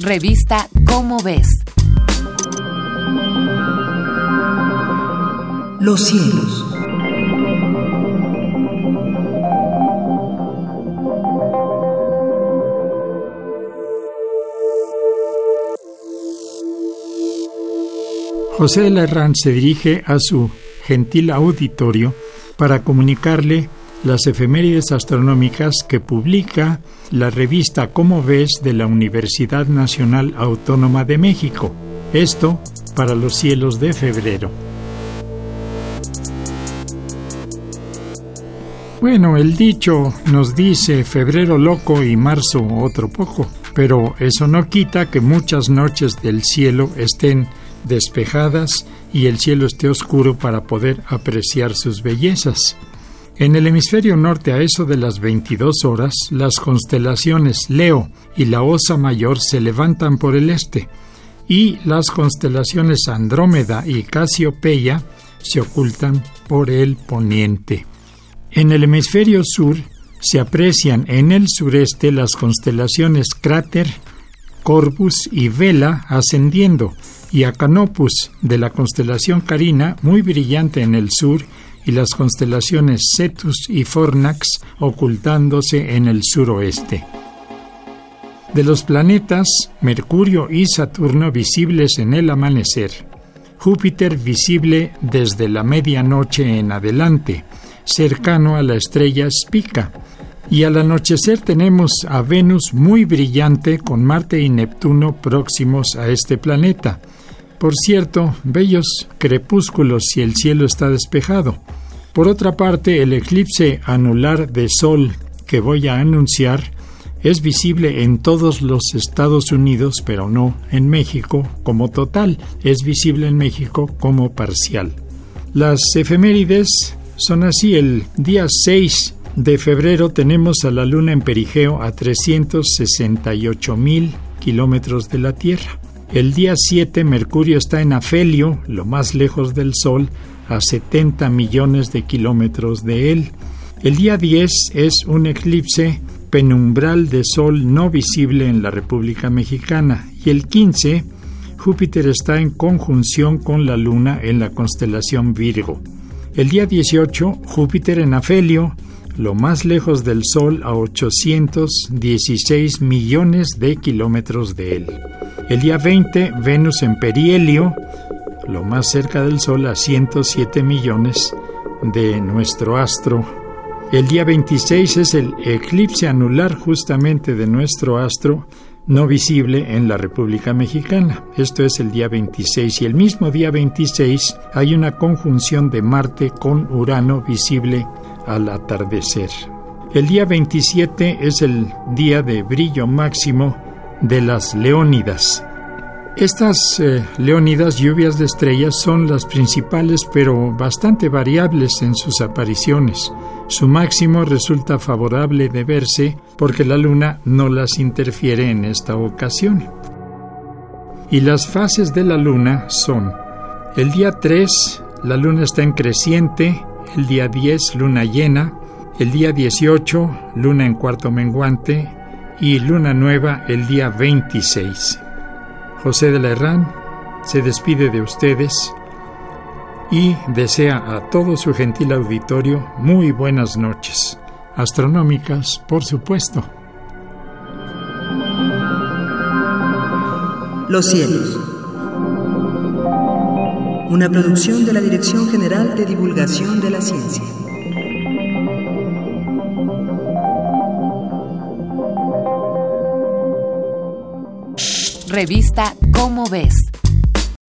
Revista Cómo ves. Los cielos. José de la Herrán se dirige a su gentil auditorio para comunicarle las efemérides astronómicas que publica la revista Cómo ves de la Universidad Nacional Autónoma de México. Esto para los cielos de febrero. Bueno, el dicho nos dice febrero loco y marzo otro poco, pero eso no quita que muchas noches del cielo estén despejadas y el cielo esté oscuro para poder apreciar sus bellezas. En el hemisferio norte a eso de las 22 horas, las constelaciones Leo y la Osa Mayor se levantan por el este y las constelaciones Andrómeda y Casiopeia se ocultan por el poniente. En el hemisferio sur se aprecian en el sureste las constelaciones Cráter, Corvus y Vela ascendiendo, y a Canopus de la constelación Carina, muy brillante en el sur, y las constelaciones Cetus y Fornax ocultándose en el suroeste. De los planetas, Mercurio y Saturno visibles en el amanecer, Júpiter visible desde la medianoche en adelante, cercano a la estrella Spica, y al anochecer tenemos a Venus muy brillante con Marte y Neptuno próximos a este planeta, por cierto, bellos crepúsculos si el cielo está despejado. Por otra parte, el eclipse anular de Sol que voy a anunciar es visible en todos los Estados Unidos, pero no en México como total, es visible en México como parcial. Las efemérides son así, el día 6 de febrero tenemos a la luna en perigeo a 368 mil kilómetros de la Tierra. El día 7 Mercurio está en afelio, lo más lejos del Sol, a 70 millones de kilómetros de él. El día 10 es un eclipse penumbral de Sol no visible en la República Mexicana y el 15 Júpiter está en conjunción con la Luna en la constelación Virgo. El día 18 Júpiter en afelio, lo más lejos del Sol a 816 millones de kilómetros de él. El día 20, Venus en perihelio, lo más cerca del Sol a 107 millones de nuestro astro. El día 26 es el eclipse anular justamente de nuestro astro no visible en la República Mexicana. Esto es el día 26 y el mismo día 26 hay una conjunción de Marte con Urano visible al atardecer. El día 27 es el día de brillo máximo de las Leónidas. Estas eh, Leónidas lluvias de estrellas son las principales pero bastante variables en sus apariciones. Su máximo resulta favorable de verse porque la luna no las interfiere en esta ocasión. Y las fases de la luna son el día 3 la luna está en creciente, el día 10 luna llena, el día 18 luna en cuarto menguante, y luna nueva el día 26. José de la Herrán se despide de ustedes y desea a todo su gentil auditorio muy buenas noches, astronómicas por supuesto. Los cielos. Una producción de la Dirección General de Divulgación de la Ciencia. Revista Cómo ves.